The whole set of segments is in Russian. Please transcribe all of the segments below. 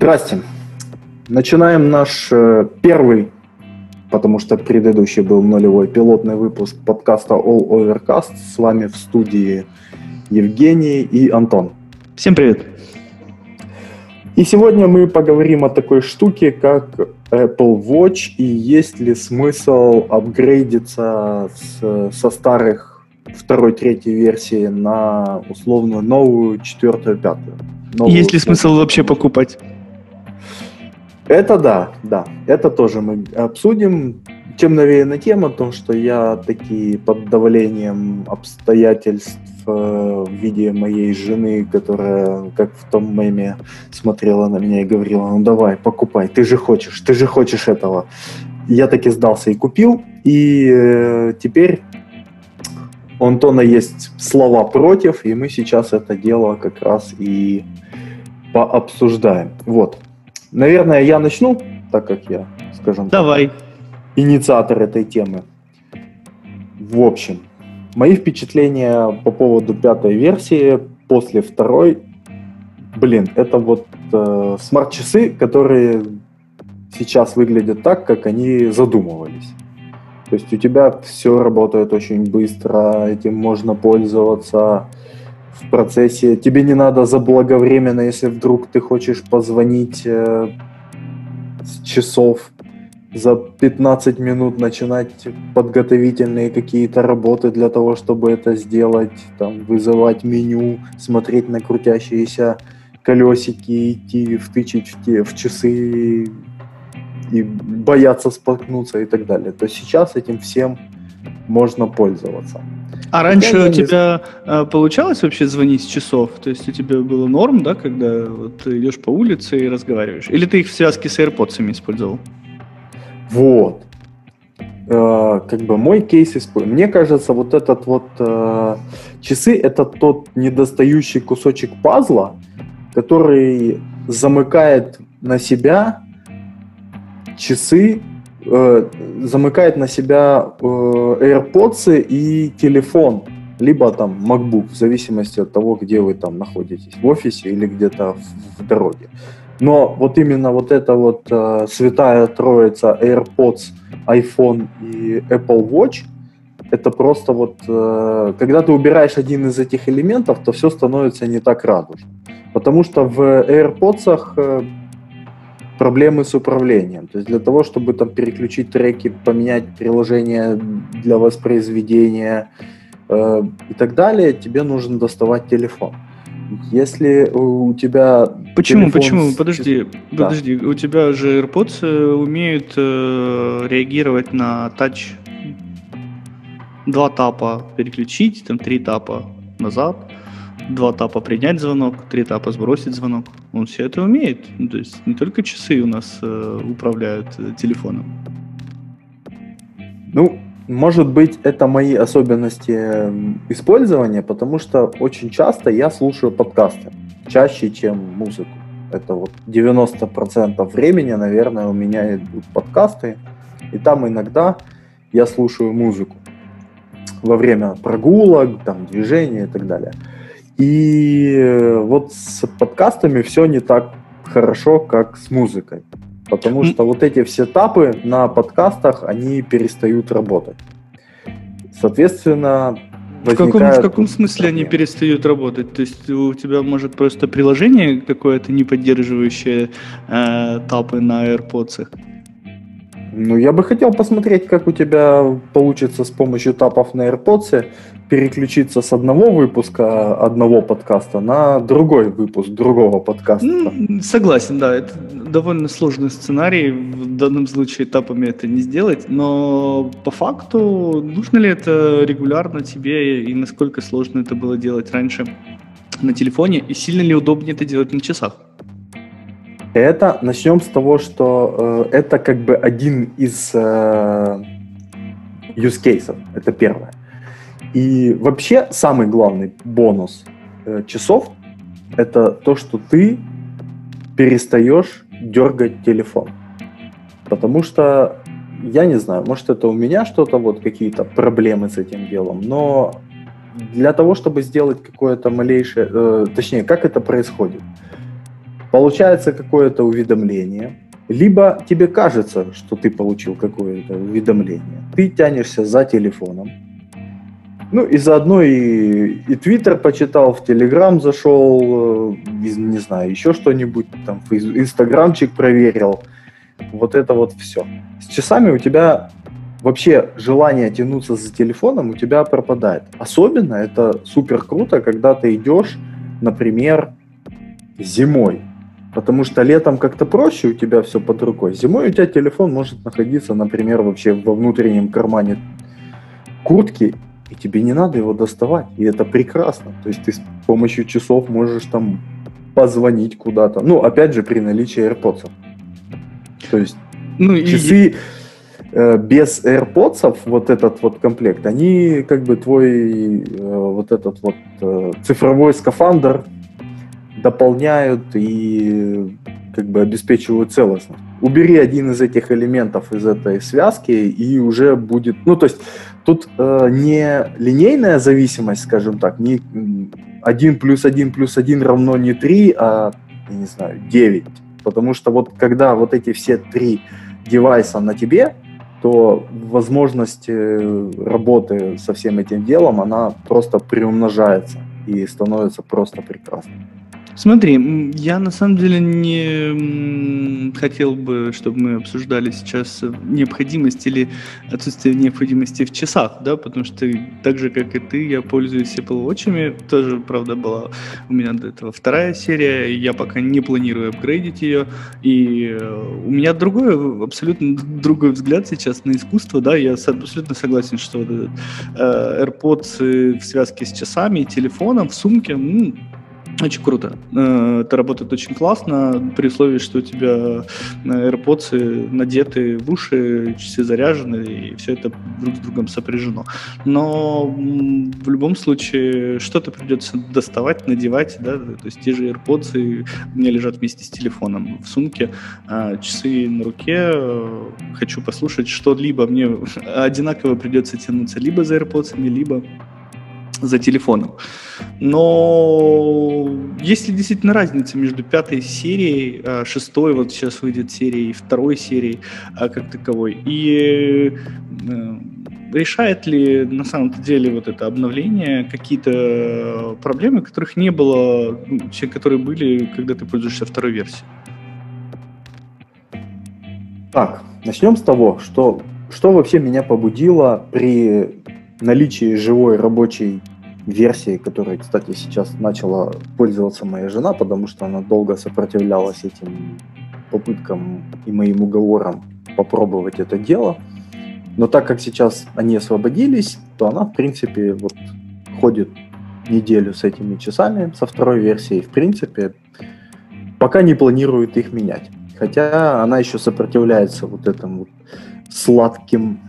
Здрасте. Начинаем наш э, первый, потому что предыдущий был нулевой пилотный выпуск подкаста All Overcast. С вами в студии Евгений и Антон. Всем привет. И сегодня мы поговорим о такой штуке, как Apple Watch и есть ли смысл апгрейдиться с, со старых второй, третьей версии на условно новую четвертую, пятую. Новую, есть ли смысл вообще покупать? Это да, да. Это тоже мы обсудим. Чем навеяна тема, то, что я таки под давлением обстоятельств э, в виде моей жены, которая, как в том меме, смотрела на меня и говорила, ну давай, покупай, ты же хочешь, ты же хочешь этого. Я таки сдался и купил, и э, теперь у Антона есть слова против, и мы сейчас это дело как раз и пообсуждаем. Вот. Наверное, я начну, так как я, скажем Давай. так, инициатор этой темы. В общем, мои впечатления по поводу пятой версии после второй, блин, это вот э, смарт-часы, которые сейчас выглядят так, как они задумывались. То есть у тебя все работает очень быстро, этим можно пользоваться в процессе. Тебе не надо заблаговременно, если вдруг ты хочешь позвонить э, с часов за 15 минут начинать подготовительные какие-то работы для того, чтобы это сделать, там, вызывать меню, смотреть на крутящиеся колесики, идти втычить в, те, в часы и бояться споткнуться и так далее. То сейчас этим всем можно пользоваться. А раньше у тебя не... получалось вообще звонить с часов? То есть у тебя было норм, да, когда вот ты идешь по улице и разговариваешь? Или ты их в связке с AirPods использовал? Вот. Э, как бы мой кейс использую. Мне кажется, вот этот вот э, часы это тот недостающий кусочек пазла, который замыкает на себя часы э, замыкает на себя э, AirPods и телефон, либо там MacBook, в зависимости от того, где вы там находитесь, в офисе или где-то в, в дороге. Но вот именно вот эта вот э, святая троица AirPods, iPhone и Apple Watch, это просто вот, э, когда ты убираешь один из этих элементов, то все становится не так радужно. Потому что в AirPods э, проблемы с управлением. То есть для того, чтобы там переключить треки, поменять приложение для воспроизведения э, и так далее, тебе нужно доставать телефон. Если у тебя... Почему, почему? С... Подожди, да. подожди. У тебя же AirPods э, умеют э, реагировать на тач. Два тапа переключить, там три тапа назад два тапа принять звонок, три тапа сбросить звонок. Он все это умеет. Ну, то есть не только часы у нас э, управляют э, телефоном. Ну, может быть, это мои особенности использования, потому что очень часто я слушаю подкасты, чаще, чем музыку. Это вот 90% времени, наверное, у меня идут подкасты, и там иногда я слушаю музыку во время прогулок, там, движения и так далее. И э, вот с подкастами все не так хорошо, как с музыкой. Потому что вот эти все этапы на подкастах, они перестают работать. Соответственно, в каком, в каком смысле проблемы. они перестают работать? То есть у тебя может просто приложение какое-то не поддерживающее э, тапы на AirPods? Ну, я бы хотел посмотреть, как у тебя получится с помощью тапов на AirPods переключиться с одного выпуска одного подкаста на другой выпуск другого подкаста. Согласен, да, это довольно сложный сценарий, в данном случае этапами это не сделать, но по факту нужно ли это регулярно тебе и насколько сложно это было делать раньше на телефоне и сильно ли удобнее это делать на часах? Это начнем с того, что э, это как бы один из э, use cases. Это первое. И вообще самый главный бонус э, часов это то, что ты перестаешь дергать телефон. Потому что, я не знаю, может это у меня что-то, вот какие-то проблемы с этим делом, но для того, чтобы сделать какое-то малейшее, э, точнее, как это происходит? Получается какое-то уведомление, либо тебе кажется, что ты получил какое-то уведомление. Ты тянешься за телефоном. Ну и заодно и, и Твиттер почитал, в Телеграм зашел, э, не знаю, еще что-нибудь, там, Инстаграмчик проверил. Вот это вот все. С часами у тебя вообще желание тянуться за телефоном у тебя пропадает. Особенно это супер круто, когда ты идешь, например, зимой. Потому что летом как-то проще, у тебя все под рукой. Зимой у тебя телефон может находиться, например, вообще во внутреннем кармане куртки, и тебе не надо его доставать. И это прекрасно. То есть ты с помощью часов можешь там позвонить куда-то. Ну, опять же, при наличии AirPods. То есть ну, часы и... э, без AirPods, вот этот вот комплект, они как бы твой э, вот этот вот э, цифровой скафандр дополняют и как бы обеспечивают целостность. Убери один из этих элементов из этой связки, и уже будет... Ну, то есть тут э, не линейная зависимость, скажем так, не 1 плюс 1 плюс 1 равно не 3, а, я не знаю, 9. Потому что вот когда вот эти все три девайса на тебе, то возможность э, работы со всем этим делом, она просто приумножается и становится просто прекрасной. Смотри, я на самом деле не хотел бы, чтобы мы обсуждали сейчас необходимость или отсутствие необходимости в часах, да, потому что так же, как и ты, я пользуюсь Apple Watch, тоже, правда, была у меня до этого вторая серия, я пока не планирую апгрейдить ее, и э, у меня другой, абсолютно другой взгляд сейчас на искусство, да, я абсолютно согласен, что вот этот, э, AirPods в связке с часами, телефоном, в сумке, ну, очень круто. Э, это работает очень классно, при условии, что у тебя э, AirPods надеты в уши, часы заряжены, и все это друг с другом сопряжено. Но в любом случае что-то придется доставать, надевать, да, то есть те же AirPods у меня лежат вместе с телефоном в сумке, а часы на руке. Хочу послушать что-либо, мне одинаково придется тянуться либо за AirPods, либо за телефоном. Но есть ли действительно разница между пятой серией, а, шестой, вот сейчас выйдет серией, второй серией а, как таковой, и э, решает ли на самом деле вот это обновление какие-то проблемы, которых не было, ну, которые были, когда ты пользуешься второй версией? Так, начнем с того, что, что вообще меня побудило при наличии живой рабочей версии, которой, кстати, сейчас начала пользоваться моя жена, потому что она долго сопротивлялась этим попыткам и моим уговорам попробовать это дело. Но так как сейчас они освободились, то она, в принципе, вот ходит неделю с этими часами, со второй версией, в принципе, пока не планирует их менять. Хотя она еще сопротивляется вот этому вот сладким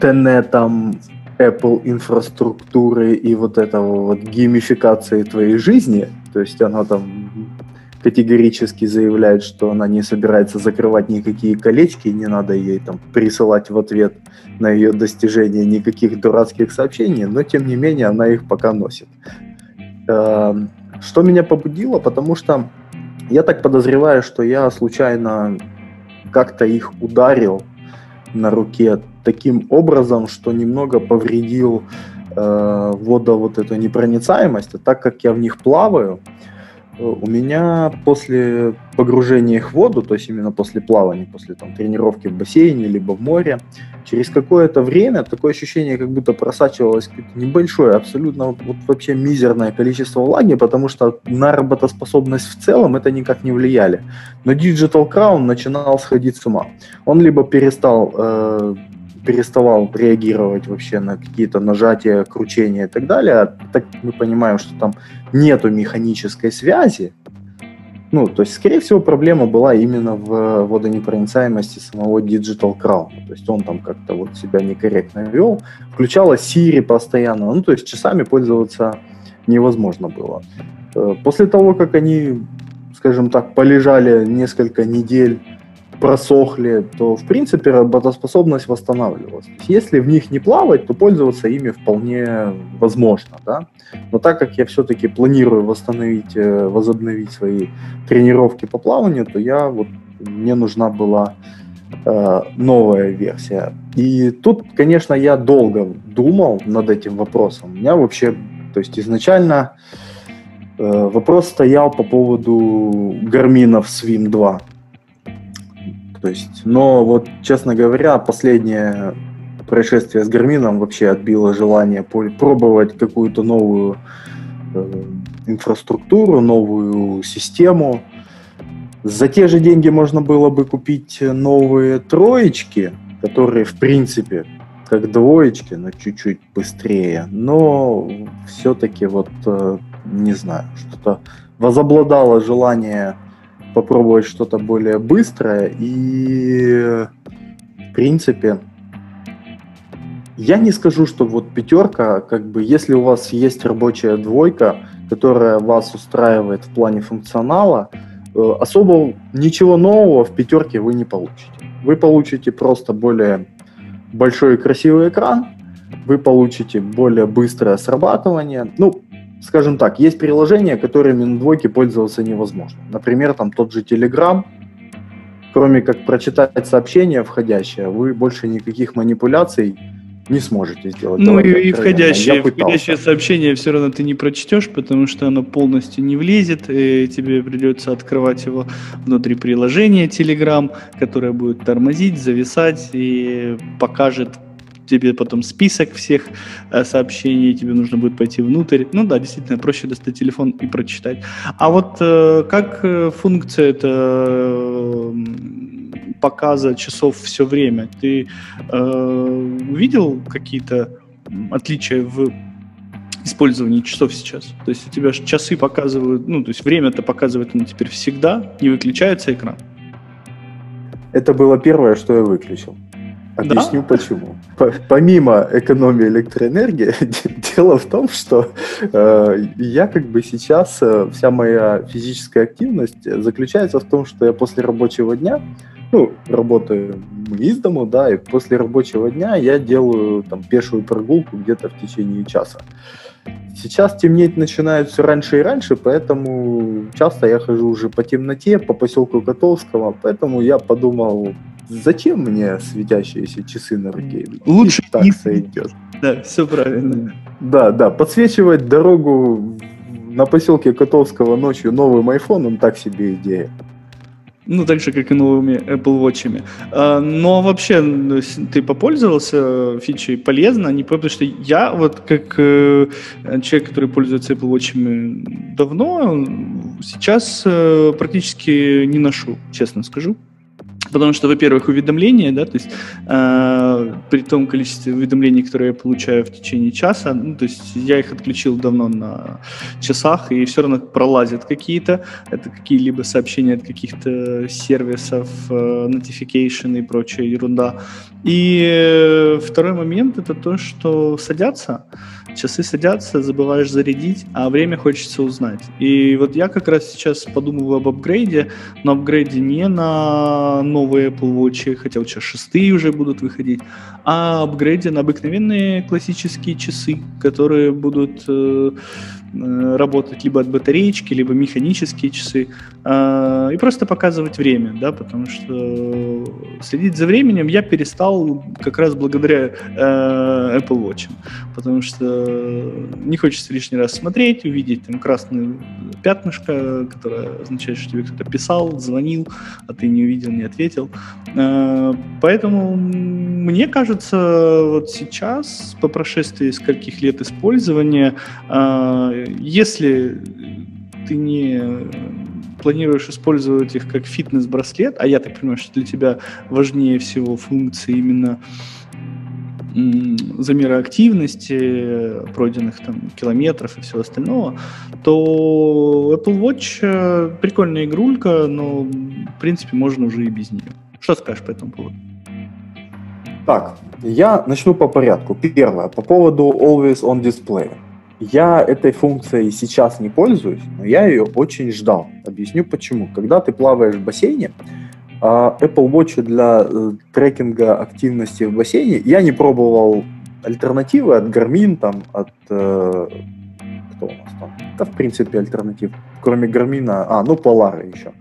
тенетам, Apple инфраструктуры и вот этого вот геймификации твоей жизни, то есть она там категорически заявляет, что она не собирается закрывать никакие колечки, не надо ей там присылать в ответ на ее достижения никаких дурацких сообщений, но тем не менее она их пока носит. Эм, что меня побудило? Потому что я так подозреваю, что я случайно как-то их ударил на руке таким образом, что немного повредил э, вода вот эту непроницаемость. А так как я в них плаваю, э, у меня после погружения их в воду, то есть именно после плавания, после там, тренировки в бассейне либо в море, через какое-то время такое ощущение, как будто просачивалось небольшое, абсолютно вот вообще мизерное количество влаги, потому что на работоспособность в целом это никак не влияли. Но Digital Crown начинал сходить с ума. Он либо перестал э, переставал реагировать вообще на какие-то нажатия, кручения и так далее. А так мы понимаем, что там нету механической связи. Ну, то есть, скорее всего, проблема была именно в водонепроницаемости самого Digital Crown. То есть он там как-то вот себя некорректно вел. Включала Siri постоянно. Ну, то есть часами пользоваться невозможно было. Э, после того, как они, скажем так, полежали несколько недель просохли, то, в принципе, работоспособность восстанавливалась. Если в них не плавать, то пользоваться ими вполне возможно, да. Но так как я все-таки планирую восстановить, э, возобновить свои тренировки по плаванию, то я вот мне нужна была э, новая версия. И тут, конечно, я долго думал над этим вопросом. У меня вообще, то есть изначально э, вопрос стоял по поводу гарминов Swim 2. То есть, но вот, честно говоря, последнее происшествие с Гармином вообще отбило желание пробовать какую-то новую э, инфраструктуру, новую систему. За те же деньги можно было бы купить новые троечки, которые, в принципе, как двоечки, но чуть-чуть быстрее. Но все-таки вот, э, не знаю, что-то возобладало желание попробовать что-то более быстрое. И, в принципе, я не скажу, что вот пятерка, как бы, если у вас есть рабочая двойка, которая вас устраивает в плане функционала, э, особо ничего нового в пятерке вы не получите. Вы получите просто более большой и красивый экран, вы получите более быстрое срабатывание. Ну, скажем так, есть приложения, которыми на двойке пользоваться невозможно. Например, там тот же Telegram, кроме как прочитать сообщение входящее, вы больше никаких манипуляций не сможете сделать. Ну и, и входящее, входящее сообщение все равно ты не прочтешь, потому что оно полностью не влезет, и тебе придется открывать его внутри приложения Telegram, которое будет тормозить, зависать и покажет тебе потом список всех э, сообщений, тебе нужно будет пойти внутрь. Ну да, действительно, проще достать телефон и прочитать. А вот э, как э, функция это показа часов все время, ты э, видел какие-то отличия в использовании часов сейчас. То есть у тебя часы показывают, ну, то есть время-то показывает оно теперь всегда, не выключается экран. Это было первое, что я выключил. Объясню да? почему. Помимо экономии электроэнергии, дело в том, что э, я как бы сейчас, э, вся моя физическая активность заключается в том, что я после рабочего дня, ну, работаю из дому, да, и после рабочего дня я делаю там пешую прогулку где-то в течение часа. Сейчас темнеть начинает все раньше и раньше, поэтому часто я хожу уже по темноте, по поселку Котовского, поэтому я подумал, зачем мне светящиеся часы на руке? Лучше так не сойдет. Да, все правильно. Да, да, подсвечивать дорогу на поселке Котовского ночью новым айфоном так себе идея. Ну, так же, как и новыми Apple Watch. А, но вообще, ты попользовался фичей полезно, не потому что я вот как э, человек, который пользуется Apple Watch давно, сейчас э, практически не ношу, честно скажу. Потому что, во-первых, уведомления, да, то есть э, при том количестве уведомлений, которые я получаю в течение часа, ну, то есть я их отключил давно на часах, и все равно пролазят какие-то, это какие-либо сообщения от каких-то сервисов, э, notification и прочая ерунда. И второй момент это то, что садятся, часы садятся, забываешь зарядить, а время хочется узнать. И вот я как раз сейчас подумываю об апгрейде, но апгрейде не на новые Apple Watch, хотя вот сейчас шестые уже будут выходить, а апгрейде на обыкновенные классические часы, которые будут э, работать либо от батареечки, либо механические часы, э, и просто показывать время, да, потому что следить за временем я перестал как раз благодаря э, Apple Watch, потому что не хочется лишний раз смотреть, увидеть там красное пятнышко, которое означает, что тебе кто-то писал, звонил, а ты не увидел, не ответил. Поэтому мне кажется, вот сейчас, по прошествии скольких лет использования, если ты не планируешь использовать их как фитнес-браслет, а я так понимаю, что для тебя важнее всего функции именно замера активности, пройденных там километров и всего остального, то Apple Watch э, прикольная игрулька, но в принципе можно уже и без нее. Что скажешь по этому поводу? Так, я начну по порядку. Первое, по поводу Always On Display. Я этой функцией сейчас не пользуюсь, но я ее очень ждал. Объясню почему. Когда ты плаваешь в бассейне, А Apple Watch для э, трекинга активности в бассейне я не пробовал альтернативы от Garmin, там, от... Э, кто у нас там? Да, в принципе, альтернатив. Кроме Garmin, а, ну, Polar еще.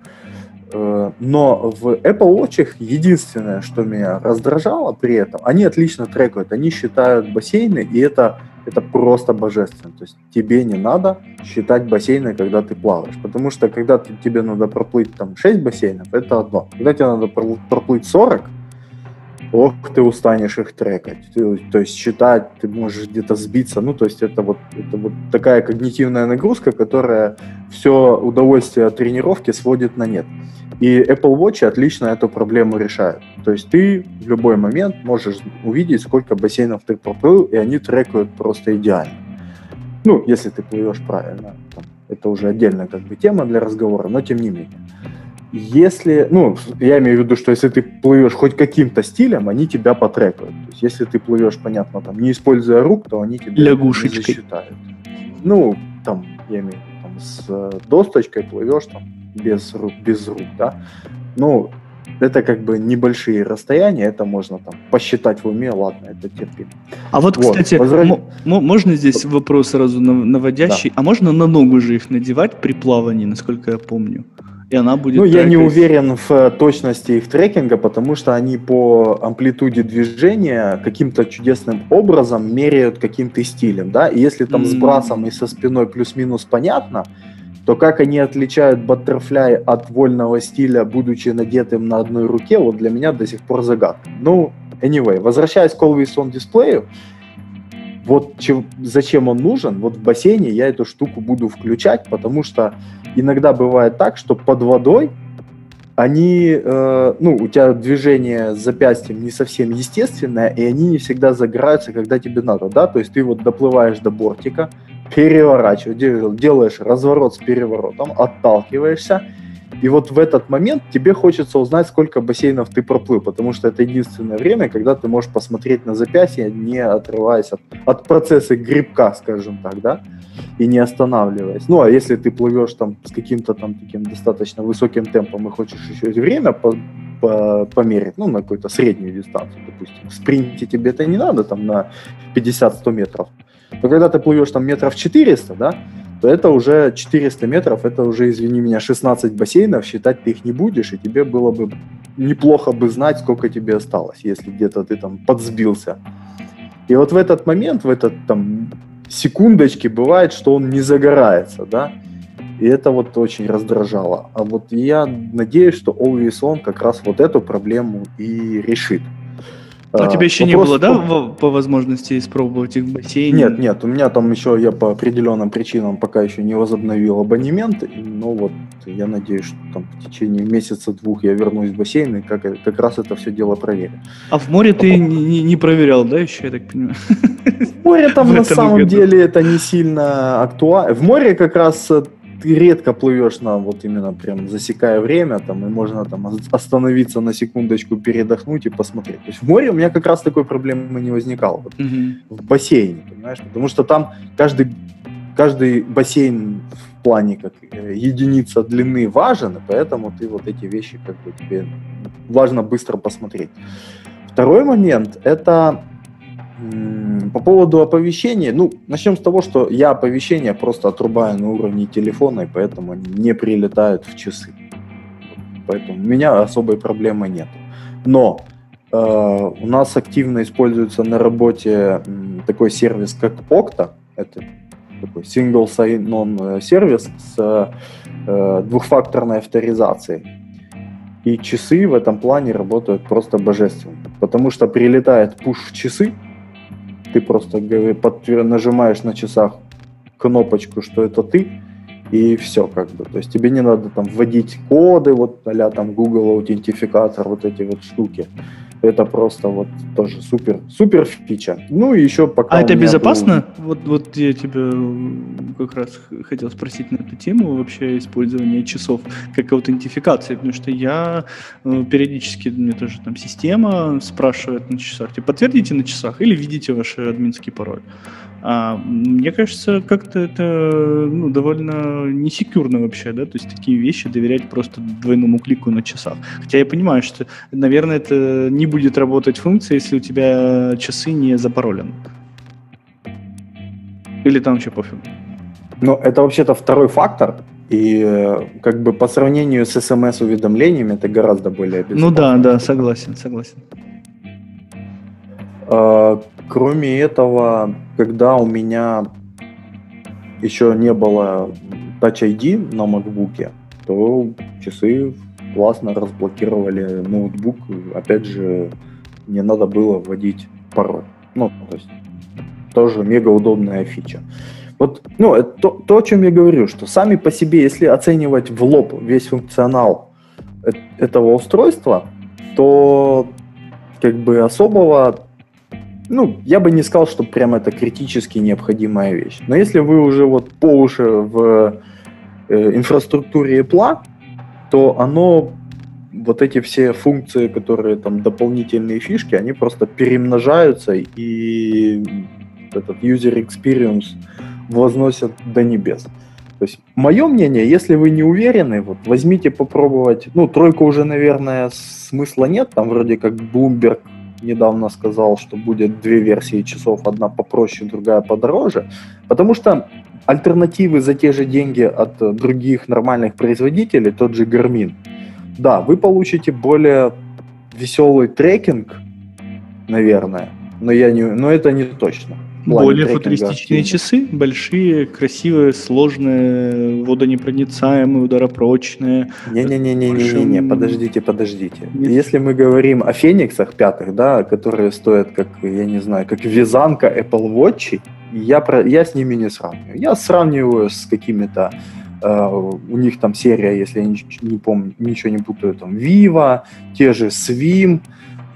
Э, но в Apple Watch единственное, что меня раздражало при этом, они отлично трекают, они считают бассейны, и это, это просто божественно. То есть тебе не надо считать бассейны, когда ты плаваешь. Потому что когда ты, тебе надо проплыть там 6 бассейнов, это одно. Когда тебе надо проплыть 40, ох, ты устанешь их трекать. Ты, то есть считать, ты можешь где-то сбиться. Ну, то есть это вот, это вот такая когнитивная нагрузка, которая все удовольствие от тренировки сводит на нет. И Apple Watch отлично эту проблему решает. То есть ты в любой момент можешь увидеть, сколько бассейнов ты проплыл, и они трекают просто идеально. Ну, если ты плывешь правильно. Это уже отдельная как бы тема для разговора, но тем не менее. Если, ну, я имею в виду, что если ты плывешь хоть каким-то стилем, они тебя потрекают. То есть, если ты плывешь, понятно, там, не используя рук, то они тебя Лягушечкой. не засчитают. Ну, там, я имею в виду, там, с э, досточкой плывешь, там, без рук, без рук, да. Ну, это как бы небольшие расстояния, это можно там посчитать в уме, ладно, это терпимо. А вот, вот кстати, возвращ... можно здесь вопрос сразу наводящий, да. а можно на ногу же их надевать при плавании, насколько я помню? И она будет ну, трекать... я не уверен в э, точности их трекинга, потому что они по амплитуде движения каким-то чудесным образом меряют каким-то стилем, да, и если там mm. с брасом и со спиной плюс-минус понятно, то как они отличают баттерфляй от вольного стиля, будучи надетым на одной руке, вот для меня до сих пор загадка. Ну, anyway, возвращаясь к Always On дисплею, вот чем, зачем он нужен, вот в бассейне я эту штуку буду включать, потому что иногда бывает так, что под водой они, э, ну, у тебя движение с запястьем не совсем естественное, и они не всегда загораются, когда тебе надо, да, то есть ты вот доплываешь до бортика, переворачиваешь, делаешь разворот с переворотом, отталкиваешься, и вот в этот момент тебе хочется узнать, сколько бассейнов ты проплыл, потому что это единственное время, когда ты можешь посмотреть на запястье, не отрываясь от, от процесса грибка, скажем так, да, и не останавливаясь. Ну, а если ты плывешь там с каким-то там таким достаточно высоким темпом и хочешь еще время по, по, померить, ну, на какую-то среднюю дистанцию, допустим, в спринте тебе это не надо, там, на 50-100 метров, но когда ты плывешь там метров 400, да, то это уже 400 метров, это уже, извини меня, 16 бассейнов, считать ты их не будешь, и тебе было бы неплохо бы знать, сколько тебе осталось, если где-то ты там подсбился. И вот в этот момент, в этот там секундочки бывает, что он не загорается, да, и это вот очень раздражало. А вот я надеюсь, что Always On как раз вот эту проблему и решит. А, у тебя еще не было, да, по... по возможности испробовать их в бассейне? Нет, нет, у меня там еще, я по определенным причинам пока еще не возобновил абонемент, но вот я надеюсь, что там в течение месяца-двух я вернусь в бассейн и как, как раз это все дело проверю. А в море ты не, не проверял, да, еще, я так понимаю? В море там на самом деле это не сильно актуально. В море как раз э, ты редко плывешь на вот именно прям засекая время, там, и можно там остановиться на секундочку, передохнуть и посмотреть. То есть в море у меня как раз такой проблемы не возникало. Вот, mm В бассейне, понимаешь? Потому что там каждый, каждый бассейн в плане как э, единица длины важен, и поэтому ты вот эти вещи как бы тебе важно быстро посмотреть. Второй момент – это по поводу оповещения, ну, начнем с того, что я оповещения просто отрубаю на уровне телефона, и поэтому они не прилетают в часы. Поэтому у меня особой проблемы нет. Но э, у нас активно используется на работе такой сервис, как Okta. Это такой single sign-on э, сервис с э, двухфакторной авторизацией. И часы в этом плане работают просто божественно. Потому что прилетает пуш в часы, ты просто нажимаешь на часах кнопочку, что это ты, и все как бы. То есть тебе не надо там вводить коды, вот а там Google аутентификатор, вот эти вот штуки. Это просто вот тоже супер, супер фича. Ну и еще пока... А это безопасно? Был... Вот, вот я тебя как раз хотел спросить на эту тему вообще использование часов как аутентификации, потому что я э, периодически, мне тоже там система спрашивает на часах, типа подтвердите на часах или видите ваш админский пароль. А, мне кажется, как-то это ну, довольно несекюрно вообще, да, то есть такие вещи доверять просто двойному клику на часах. Хотя я понимаю, что, наверное, это не будет работать функция, если у тебя часы не запаролены. Или там вообще пофиг? Ну, это вообще-то второй фактор, и э, как бы по сравнению с смс-уведомлениями это гораздо более безопасно. Ну да, да, согласен, согласен. Кроме этого, когда у меня еще не было Touch ID на MacBook, то часы классно разблокировали ноутбук. Опять же, не надо было вводить пароль. Ну, то есть тоже мега удобная фича. Вот, ну, это то, то, о чем я говорю, что сами по себе, если оценивать в лоб весь функционал этого устройства, то как бы особого, ну, я бы не сказал, что прям это критически необходимая вещь. Но если вы уже вот по уши в э, инфраструктуре Apple, то оно вот эти все функции, которые там дополнительные фишки, они просто перемножаются и этот user experience возносят до небес. То есть, мое мнение, если вы не уверены, вот возьмите попробовать. Ну, тройку уже, наверное, смысла нет. Там вроде как Bloomberg недавно сказал, что будет две версии часов, одна попроще, другая подороже. Потому что альтернативы за те же деньги от других нормальных производителей, тот же Garmin, да, вы получите более веселый трекинг, наверное, но, я не, но это не точно. Более футуристичные часы, большие, красивые, сложные, водонепроницаемые, ударопрочные. Не-не-не-не-не, большим... подождите, подождите. Нет. Если мы говорим о фениксах пятых, да, которые стоят как, я не знаю, как вязанка Apple Watch, я, про, я с ними не сравниваю. Я сравниваю с какими-то Uh, у них там серия, если я не, не помню, ничего не путаю, там Viva, те же Swim,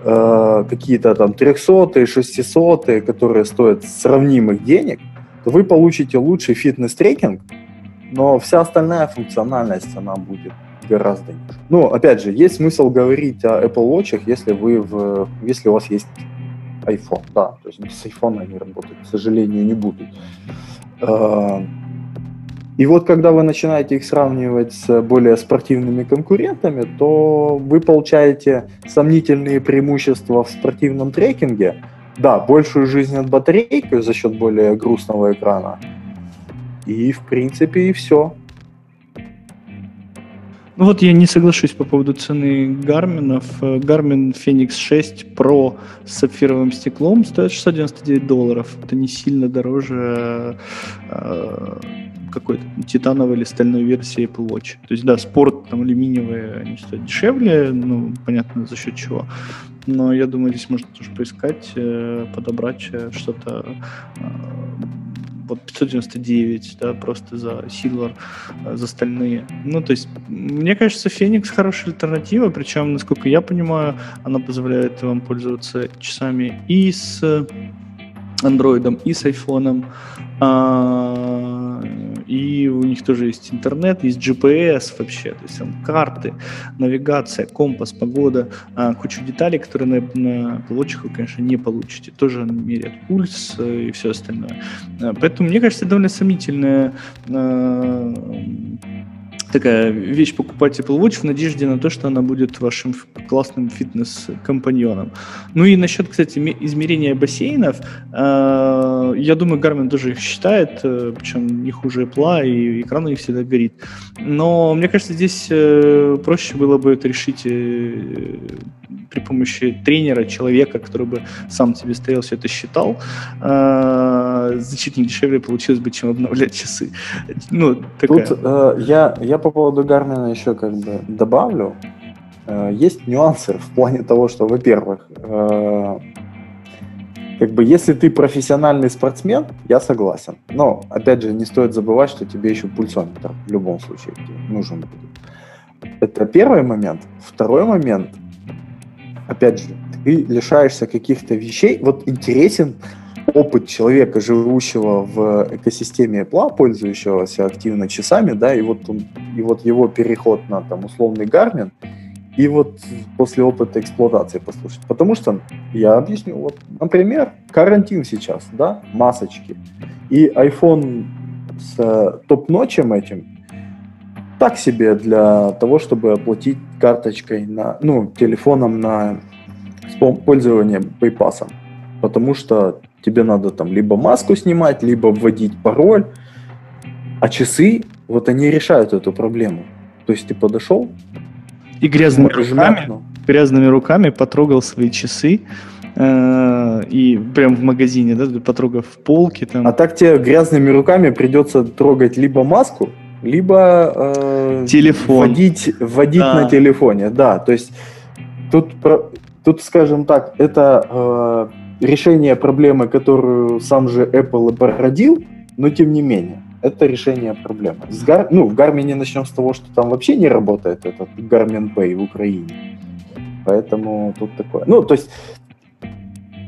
Э, какие-то там 300 600 которые стоят сравнимых денег, то вы получите лучший фитнес-трекинг, но вся остальная функциональность, она будет гораздо ниже. Ну, опять же, есть смысл говорить о Apple Watch, если вы в, если у вас есть iPhone, да, то есть с iPhone они работать, к сожалению, не будут. Э, и вот когда вы начинаете их сравнивать с более спортивными конкурентами, то вы получаете сомнительные преимущества в спортивном трекинге. Да, большую жизнь от батарейки за счет более грустного экрана. И, в принципе, и все. Ну вот я не соглашусь по поводу цены Гарминов. Garmin Phoenix 6 Pro с сапфировым стеклом стоит 699 долларов. Это не сильно дороже э, какой-то титановой или стальной версии Apple Watch. То есть, да, спорт, там, алюминиевые, они стоят дешевле, ну, понятно, за счет чего. Но я думаю, здесь можно тоже поискать, э, подобрать э, что-то э, вот 599, да, просто за Silver, за стальные. Ну, то есть, мне кажется, Феникс хорошая альтернатива, причем, насколько я понимаю, она позволяет вам пользоваться часами и с андроидом, и с айфоном. И у них тоже есть интернет, есть GPS вообще, то есть там карты, навигация, компас, погода, а, кучу деталей, которые на, на Apple вы, конечно, не получите. Тоже меряют пульс э, и все остальное. А, поэтому, мне кажется, довольно сомнительная а, такая вещь покупать Apple Watch в надежде на то, что она будет вашим классным фитнес-компаньоном. Ну и насчет, кстати, измерения бассейнов, э, я думаю, Garmin тоже их считает, э, причем не хуже Apple, и экран у них всегда горит. Но мне кажется, здесь э, проще было бы это решить э, при помощи тренера, человека, который бы сам тебе стоял, все это считал, э, значительно дешевле получилось бы, чем обновлять часы. Ну, такая... Тут э, я, я по поводу Гармина еще как бы добавлю. Э, есть нюансы в плане того, что, во-первых, э, как бы если ты профессиональный спортсмен, я согласен. Но, опять же, не стоит забывать, что тебе еще пульсометр в любом случае нужен будет. Это первый момент. Второй момент – опять же, ты лишаешься каких-то вещей. Вот интересен опыт человека, живущего в экосистеме Apple, пользующегося активно часами, да, и вот, он, и вот его переход на там условный Garmin, и вот после опыта эксплуатации послушать. Потому что, я объясню, вот, например, карантин сейчас, да, масочки, и iPhone с э, топ-ночем этим, так себе для того, чтобы оплатить карточкой, на, ну, телефоном на пользование PayPass. Потому что тебе надо там либо маску снимать, либо вводить пароль, а часы, вот они решают эту проблему. То есть ты подошел, и грязными руками, грязными руками потрогал свои часы, э, и прям в магазине, да, потрогав полки там. А так тебе грязными руками придется трогать либо маску, либо э, телефон вводить, вводить да. на телефоне, да. То есть тут, тут, скажем так, это э, решение проблемы, которую сам же Apple и породил, но тем не менее это решение проблемы. С Гар... Ну, в Гармине начнем с того, что там вообще не работает этот Garmin Pay в Украине. Поэтому тут такое. Ну, то есть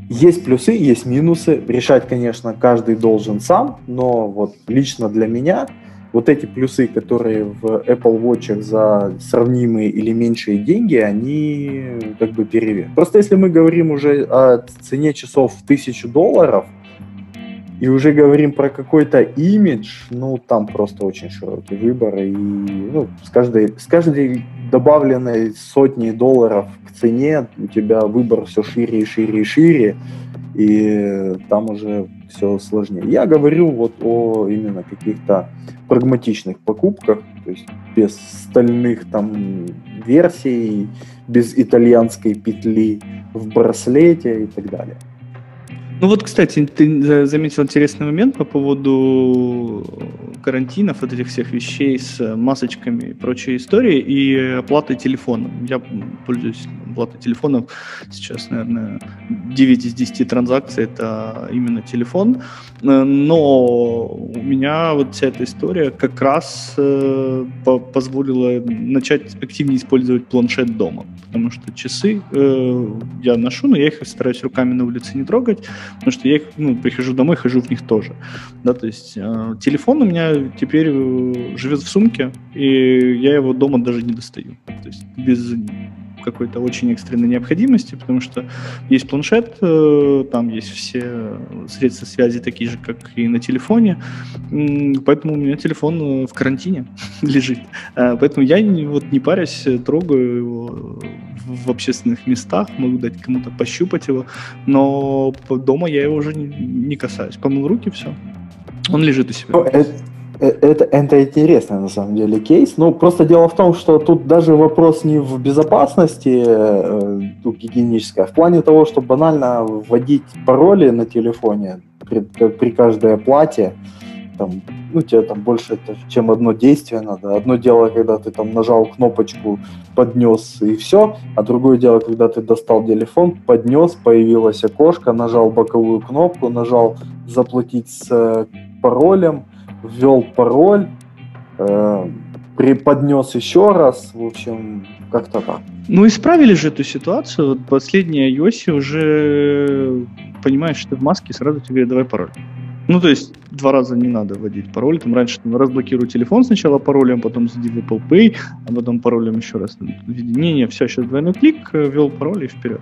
есть плюсы, есть минусы. Решать, конечно, каждый должен сам, но вот лично для меня вот эти плюсы, которые в Apple Watch за сравнимые или меньшие деньги, они как бы перевес. Просто если мы говорим уже о цене часов в тысячу долларов, и уже говорим про какой-то имидж, ну, там просто очень широкий выбор, и ну, с, каждой, с каждой добавленной сотней долларов к цене у тебя выбор все шире и шире и шире, и там уже все сложнее. Я говорю вот о именно каких-то прагматичных покупках, то есть без стальных там версий, без итальянской петли в браслете и так далее. Ну вот, кстати, ты заметил интересный момент по поводу карантинов, вот этих всех вещей с масочками и прочей истории и оплатой телефона. Я пользуюсь оплатой телефонов. Сейчас, наверное, 9 из 10 транзакций это именно телефон. Но у меня вот вся эта история как раз э, позволила начать активнее использовать планшет дома. Потому что часы э, я ношу, но я их стараюсь руками на улице не трогать потому что я их, ну, прихожу домой, хожу в них тоже, да, то есть э, телефон у меня теперь э, живет в сумке, и я его дома даже не достаю, то есть без какой-то очень экстренной необходимости, потому что есть планшет, э, там есть все средства связи такие же, как и на телефоне, поэтому у меня телефон э, в карантине лежит. Э, поэтому я вот не парясь, трогаю его в общественных местах, могу дать кому-то пощупать его, но дома я его уже не касаюсь. Помыл руки, все. Он лежит у себя. Э, это, это интересный на самом деле кейс. Ну, просто дело в том, что тут даже вопрос не в безопасности э, гигиенической, а в плане того, что банально вводить пароли на телефоне при, при каждой оплате, там, ну, тебе там больше, чем одно действие надо. Одно дело, когда ты там нажал кнопочку, поднес и все, а другое дело, когда ты достал телефон, поднес, появилось окошко, нажал боковую кнопку, нажал заплатить с э, паролем, ввел пароль, э, преподнес еще раз, в общем, как-то так. Ну, исправили же эту ситуацию. Вот последние iOS уже понимаешь, что ты в маске, сразу тебе давай пароль. Ну, то есть, два раза не надо вводить пароль. Там раньше там, разблокируй телефон сначала паролем, потом зайди в Apple Pay, а потом паролем еще раз. Не-не, все, сейчас двойной клик, ввел пароль и вперед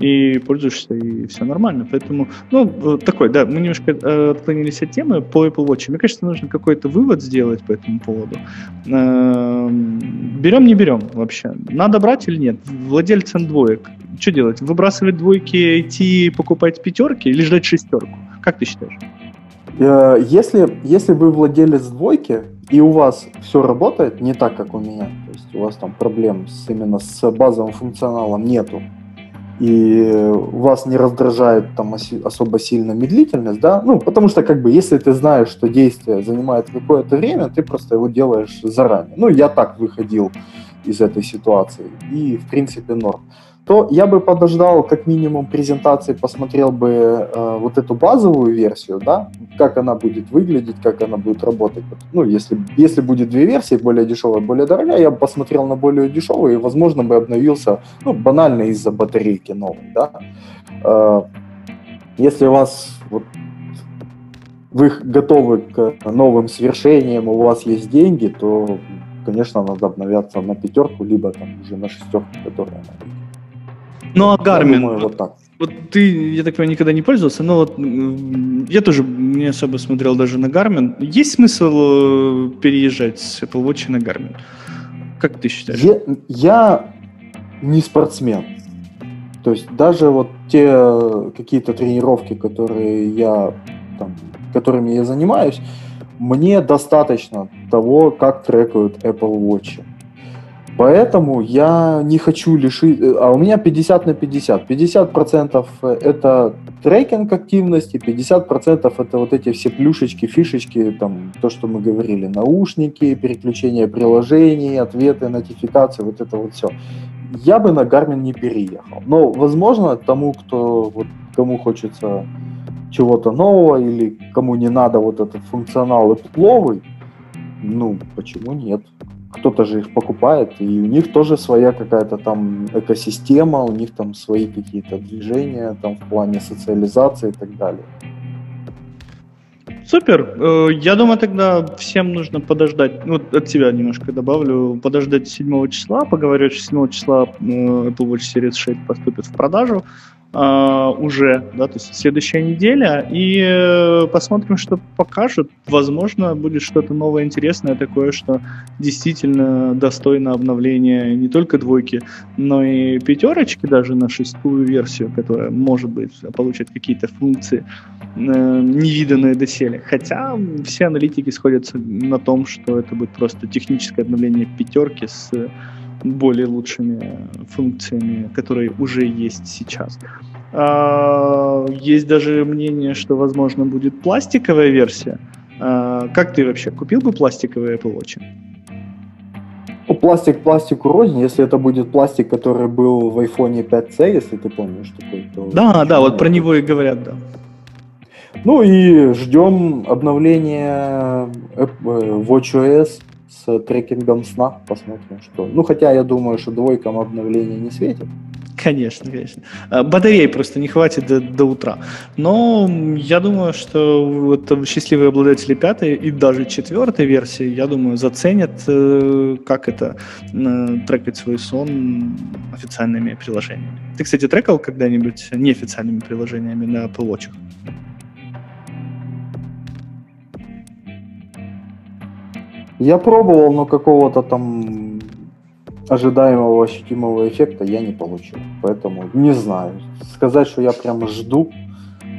и пользуешься, и все нормально. Поэтому, ну, такой, да, мы немножко э, отклонились от темы по Apple Watch. Мне кажется, нужно какой-то вывод сделать по этому поводу. Э, берем, не берем вообще? Надо брать или нет? Владельцам двоек. Что делать? Выбрасывать двойки, идти покупать пятерки или ждать шестерку? Как ты считаешь? Э, если, если вы владелец двойки, и у вас все работает не так, как у меня, то есть у вас там проблем с, именно с базовым функционалом нету, и вас не раздражает там особо сильно медлительность, да, ну, потому что, как бы, если ты знаешь, что действие занимает какое-то время, ты просто его делаешь заранее. Ну, я так выходил из этой ситуации, и, в принципе, норм то я бы подождал как минимум презентации, посмотрел бы э, вот эту базовую версию, да, как она будет выглядеть, как она будет работать. Ну, если, если будет две версии, более дешевая, более дорогая, я бы посмотрел на более дешевую и, возможно, бы обновился, ну, банально из-за батарейки новой, да. Э, если у вас вот, вы готовы к новым свершениям, у вас есть деньги, то конечно, надо обновляться на пятерку, либо там уже на шестерку, которая Ну а Garmin, думаю, вот так. Вот ты, я так понимаю, никогда не пользовался, но вот я тоже не особо смотрел даже на Garmin. Есть смысл э, переезжать с Apple Watch на Garmin? Как ты считаешь? Я, я не спортсмен. То есть даже вот те какие-то тренировки, которые я там, которыми я занимаюсь, мне достаточно того, как трекают Apple Watch. Поэтому я не хочу лишить... Э, а у меня 50 на 50. 50% это трекинг активности, 50% это вот эти все плюшечки, фишечки, там, то, что мы говорили, наушники, переключение приложений, ответы, нотификации, вот это вот все. Я бы на Garmin не переехал. Но, возможно, тому, кто, вот, кому хочется чего-то нового или кому не надо вот этот функционал и ну, почему нет? Кто-то же их покупает, и у них тоже своя какая-то там экосистема, у них там свои какие-то движения там в плане социализации и так далее. Супер. Э, я думаю, тогда всем нужно подождать, вот от себя немножко добавлю, подождать 7 числа, поговорю, что 7 числа э, Apple Watch Series 6 поступит в продажу. Uh, уже, да, то есть следующая неделя, и uh, посмотрим, что покажут. Возможно, будет что-то новое, интересное, такое, что действительно достойно обновления не только двойки, но и пятерочки даже на шестую версию, которая, может быть, получит какие-то функции uh, невиданные доселе. Хотя все аналитики сходятся на том, что это будет просто техническое обновление пятерки с более лучшими функциями, которые уже есть сейчас. А, есть даже мнение, что, возможно, будет пластиковая версия. А, как ты вообще купил бы пластиковые Apple Watch? Ну, пластик пластику рознь, если это будет пластик, который был в iPhone 5C, если ты помнишь такой. То да, да, вот про него и говорят, да. Ну и ждем обновления WatchOS с трекингом сна. Посмотрим, что. Ну, хотя я думаю, что двойкам обновления не светит. Конечно, конечно. А, батареи просто не хватит до, до утра. Но я думаю, что вот счастливые обладатели пятой и даже четвертой версии, я думаю, заценят, э, как это э, трекать свой сон официальными приложениями. Ты, кстати, трекал когда-нибудь неофициальными приложениями на Apple Watch? Я пробовал, но какого-то там ожидаемого ощутимого эффекта я не получил. Поэтому не знаю. Сказать, что я прямо жду,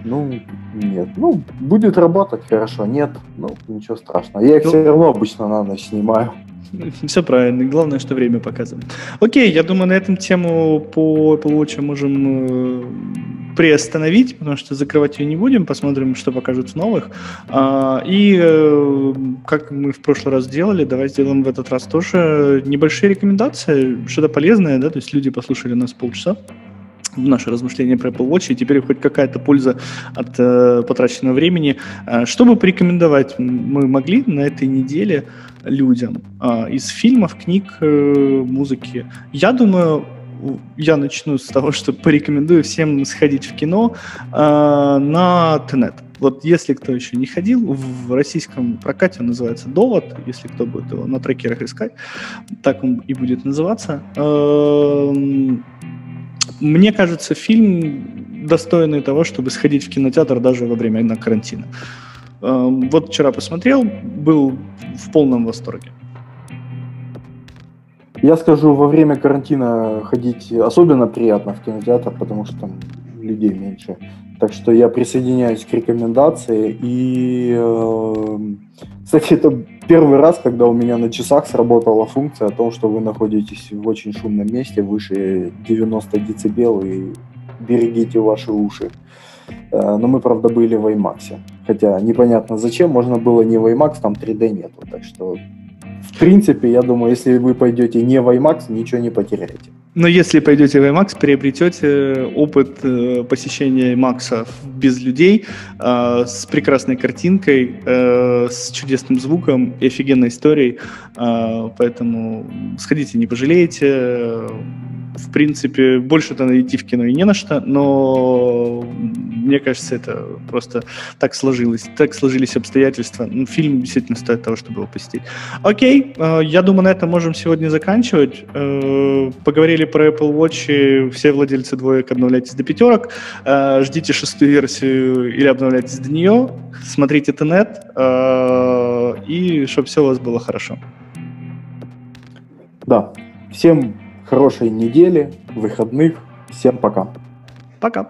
ну, нет. Ну, будет работать хорошо, нет, ну, ничего страшного. Я их ну, все равно обычно на ночь снимаю. Все правильно. Главное, что время показывает. Окей, я думаю, на этом тему по Apple Watch можем э, приостановить, потому что закрывать ее не будем, посмотрим, что покажут в новых. А, и э, как мы в прошлый раз делали, давай сделаем в этот раз тоже небольшие рекомендации, что-то полезное, да, то есть люди послушали нас полчаса наше размышление про Apple Watch, и теперь хоть какая-то польза от э, потраченного времени. А, что бы порекомендовать мы могли на этой неделе людям э, из фильмов, книг, э, музыки? Я думаю, я начну с того, что порекомендую всем сходить в кино э, на Тенет. Вот если кто еще не ходил, в российском прокате он называется «Довод», если кто будет его на трекерах искать, так он и будет называться. Э, мне кажется, фильм достойный того, чтобы сходить в кинотеатр даже во время карантина. Э, вот вчера посмотрел, был в полном восторге. Я скажу, во время карантина ходить особенно приятно в кинотеатр, потому что там людей меньше. Так что я присоединяюсь к рекомендации. И, э, кстати, это первый раз, когда у меня на часах сработала функция о том, что вы находитесь в очень шумном месте, выше 90 децибел, и берегите ваши уши. Э, но мы, правда, были в IMAX. Хотя непонятно зачем, можно было не в IMAX, там 3D нету. Так что в принципе, я думаю, если вы пойдете не в IMAX, ничего не потеряете. Но если пойдете в IMAX, приобретете опыт э, посещения IMAX без людей, э, с прекрасной картинкой, э, с чудесным звуком и офигенной историей. Поэтому сходите, не пожалеете. В принципе, больше-то найти в кино и не на что, но мне кажется, это просто так сложилось, так сложились обстоятельства. Ну, фильм действительно стоит того, чтобы его посетить. Окей, э, я думаю, на этом можем сегодня заканчивать. Э, поговорили про Apple Watch, все владельцы двоек обновляйтесь до пятерок, э, ждите шестую версию или обновляйтесь до нее, смотрите Тенет, и чтобы все у вас было хорошо. Да, всем хорошей недели, выходных, всем пока. Пока.